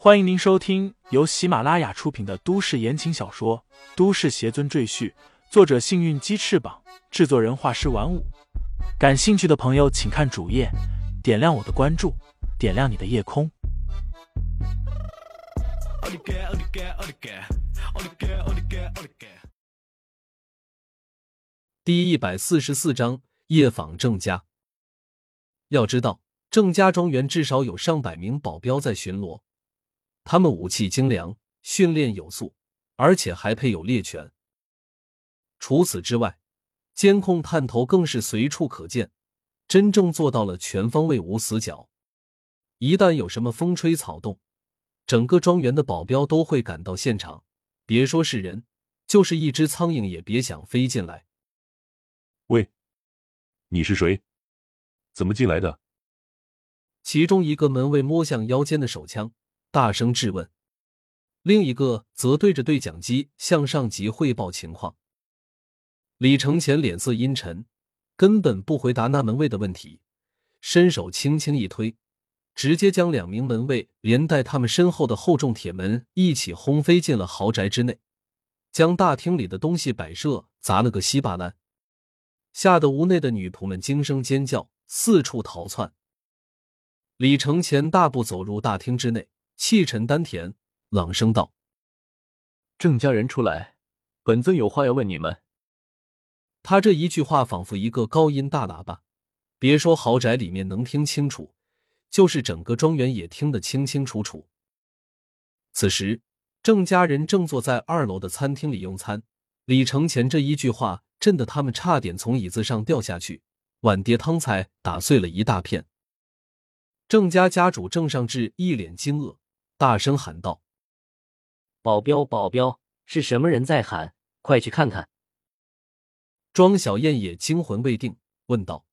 欢迎您收听由喜马拉雅出品的都市言情小说《都市邪尊赘婿》，作者：幸运鸡翅膀，制作人：画师玩五。感兴趣的朋友，请看主页，点亮我的关注，点亮你的夜空。第一百四十四章夜访郑家。要知道，郑家庄园至少有上百名保镖在巡逻。他们武器精良，训练有素，而且还配有猎犬。除此之外，监控探头更是随处可见，真正做到了全方位无死角。一旦有什么风吹草动，整个庄园的保镖都会赶到现场。别说是人，就是一只苍蝇也别想飞进来。喂，你是谁？怎么进来的？其中一个门卫摸向腰间的手枪。大声质问，另一个则对着对讲机向上级汇报情况。李承前脸色阴沉，根本不回答那门卫的问题，伸手轻轻一推，直接将两名门卫连带他们身后的厚重铁门一起轰飞进了豪宅之内，将大厅里的东西摆设砸了个稀巴烂，吓得屋内的女仆们惊声尖叫，四处逃窜。李承前大步走入大厅之内。气沉丹田，朗声道：“郑家人出来，本尊有话要问你们。”他这一句话仿佛一个高音大喇叭，别说豪宅里面能听清楚，就是整个庄园也听得清清楚楚。此时，郑家人正坐在二楼的餐厅里用餐。李承前这一句话震得他们差点从椅子上掉下去，碗碟汤菜打碎了一大片。郑家家主郑尚志一脸惊愕。大声喊道：“保镖，保镖，是什么人在喊？快去看看！”庄小燕也惊魂未定，问道：“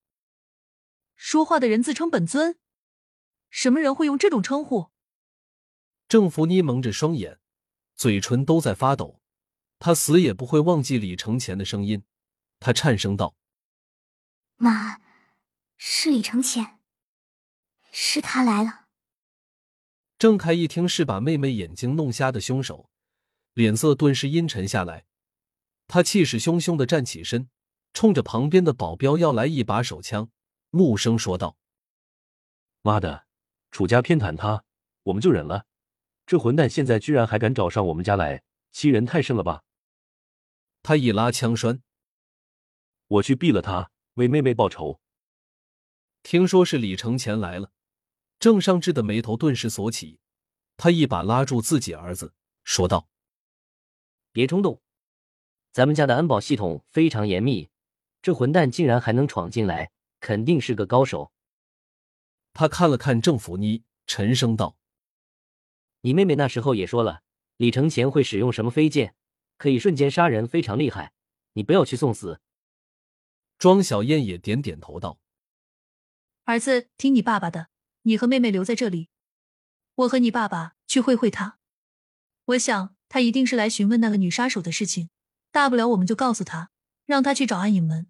说话的人自称本尊，什么人会用这种称呼？”郑福妮蒙着双眼，嘴唇都在发抖，她死也不会忘记李承前的声音。她颤声道：“妈，是李承前，是他来了。”郑开一听是把妹妹眼睛弄瞎的凶手，脸色顿时阴沉下来。他气势汹汹的站起身，冲着旁边的保镖要来一把手枪，怒声说道：“妈的，楚家偏袒他，我们就忍了。这混蛋现在居然还敢找上我们家来，欺人太甚了吧！”他一拉枪栓：“我去毙了他，为妹妹报仇。”听说是李承前来了。郑尚志的眉头顿时锁起，他一把拉住自己儿子，说道：“别冲动，咱们家的安保系统非常严密，这混蛋竟然还能闯进来，肯定是个高手。”他看了看郑福妮，沉声道：“你妹妹那时候也说了，李承前会使用什么飞剑，可以瞬间杀人，非常厉害。你不要去送死。”庄小燕也点点头道：“儿子，听你爸爸的。”你和妹妹留在这里，我和你爸爸去会会他。我想他一定是来询问那个女杀手的事情，大不了我们就告诉他，让他去找暗影门。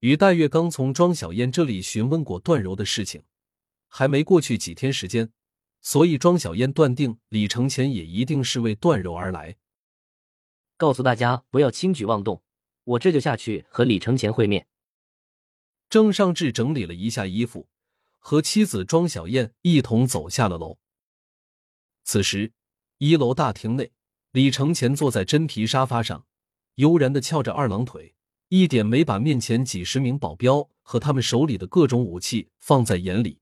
于黛月刚从庄小燕这里询问过段柔的事情，还没过去几天时间，所以庄小燕断定李承前也一定是为段柔而来。告诉大家不要轻举妄动，我这就下去和李承前会面。郑尚志整理了一下衣服。和妻子庄小燕一同走下了楼。此时，一楼大厅内，李承前坐在真皮沙发上，悠然的翘着二郎腿，一点没把面前几十名保镖和他们手里的各种武器放在眼里。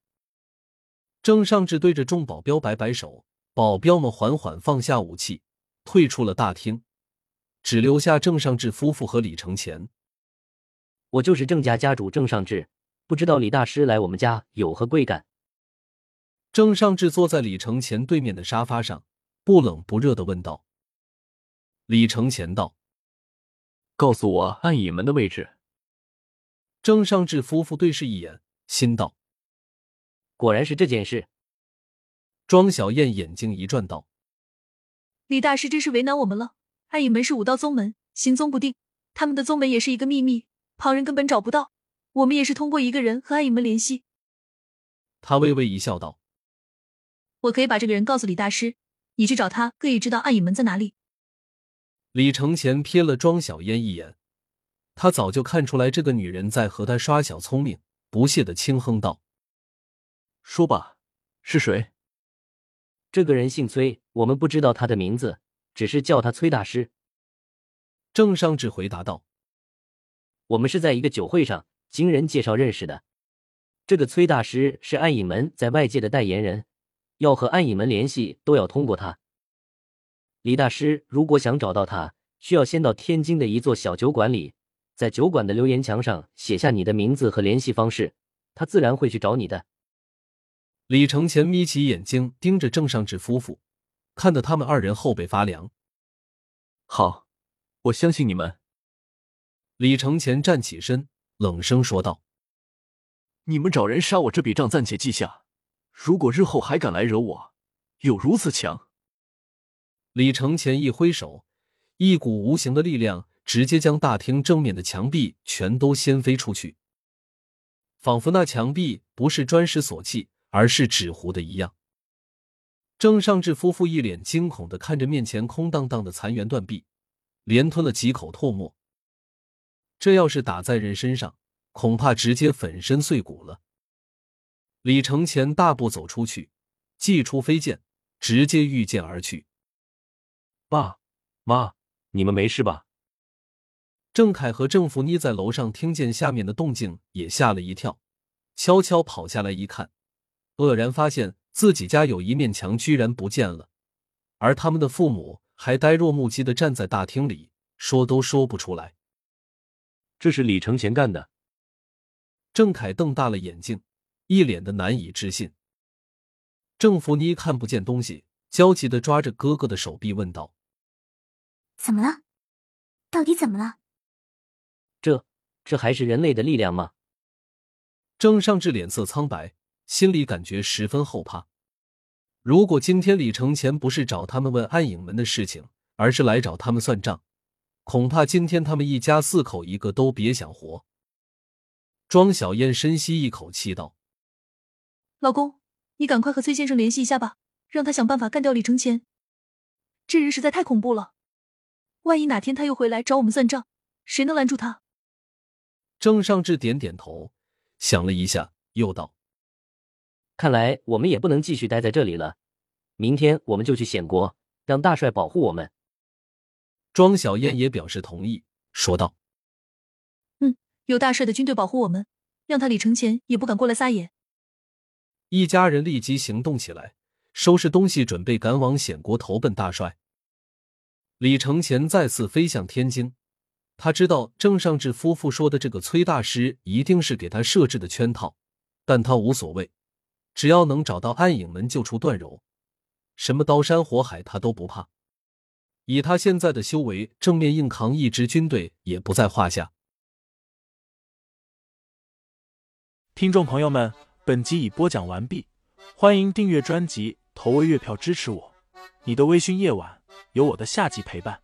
郑尚志对着众保镖摆摆手，保镖们缓缓放下武器，退出了大厅，只留下郑尚志夫妇和李承前。我就是郑家家主郑尚志。不知道李大师来我们家有何贵干？郑尚志坐在李承前对面的沙发上，不冷不热的问道。李承前道：“告诉我暗影门的位置。”郑尚志夫妇对视一眼，心道：“果然是这件事。”庄小燕眼睛一转道：“李大师真是为难我们了。暗影门是武道宗门，行踪不定，他们的宗门也是一个秘密，旁人根本找不到。”我们也是通过一个人和暗影门联系。他微微一笑，道：“我可以把这个人告诉李大师，你去找他，可以知道暗影门在哪里。李承前瞥了庄小燕一眼，他早就看出来这个女人在和他耍小聪明，不屑的轻哼道：“说吧，是谁？”这个人姓崔，我们不知道他的名字，只是叫他崔大师。郑尚志回答道：“我们是在一个酒会上经人介绍认识的。这个崔大师是暗影门在外界的代言人，要和暗影门联系都要通过他。李大师如果想找到他，需要先到天津的一座小酒馆里，在酒馆的留言墙上写下你的名字和联系方式，他自然会去找你的。”李承前眯起眼睛盯着郑尚志夫妇，看得他们二人后背发凉。好。我相信你们。李承前站起身，冷声说道：“你们找人杀我这笔账暂且记下，如果日后还敢来惹我，有如此强。”李承前一挥手，一股无形的力量直接将大厅正面的墙壁全都掀飞出去，仿佛那墙壁不是砖石所砌，而是纸糊的一样。郑尚志夫妇一脸惊恐的看着面前空荡荡的残垣断壁。连吞了几口唾沫，这要是打在人身上，恐怕直接粉身碎骨了。李承前大步走出去，祭出飞剑，直接御剑而去。爸妈，你们没事吧？郑凯和郑福妮在楼上听见下面的动静，也吓了一跳，悄悄跑下来一看，愕然发现自己家有一面墙居然不见了，而他们的父母。还呆若木鸡的站在大厅里，说都说不出来。这是李承前干的。郑凯瞪大了眼睛，一脸的难以置信。郑福妮看不见东西，焦急的抓着哥哥的手臂问道：“怎么了？到底怎么了？这这还是人类的力量吗？”郑尚志脸色苍白，心里感觉十分后怕。如果今天李承前不是找他们问暗影门的事情，而是来找他们算账，恐怕今天他们一家四口一个都别想活。庄小燕深吸一口气道：“老公，你赶快和崔先生联系一下吧，让他想办法干掉李承前。这人实在太恐怖了，万一哪天他又回来找我们算账，谁能拦住他？”郑尚志点点头，想了一下，又道。看来我们也不能继续待在这里了，明天我们就去显国，让大帅保护我们。庄小燕也表示同意，说道：“嗯，有大帅的军队保护我们，让他李承前也不敢过来撒野。”一家人立即行动起来，收拾东西，准备赶往显国投奔大帅。李承前再次飞向天津，他知道郑尚志夫妇说的这个崔大师一定是给他设置的圈套，但他无所谓。只要能找到暗影门，救出段柔，什么刀山火海他都不怕。以他现在的修为，正面硬扛一支军队也不在话下。听众朋友们，本集已播讲完毕，欢迎订阅专辑，投喂月票支持我。你的微醺夜晚，有我的下集陪伴。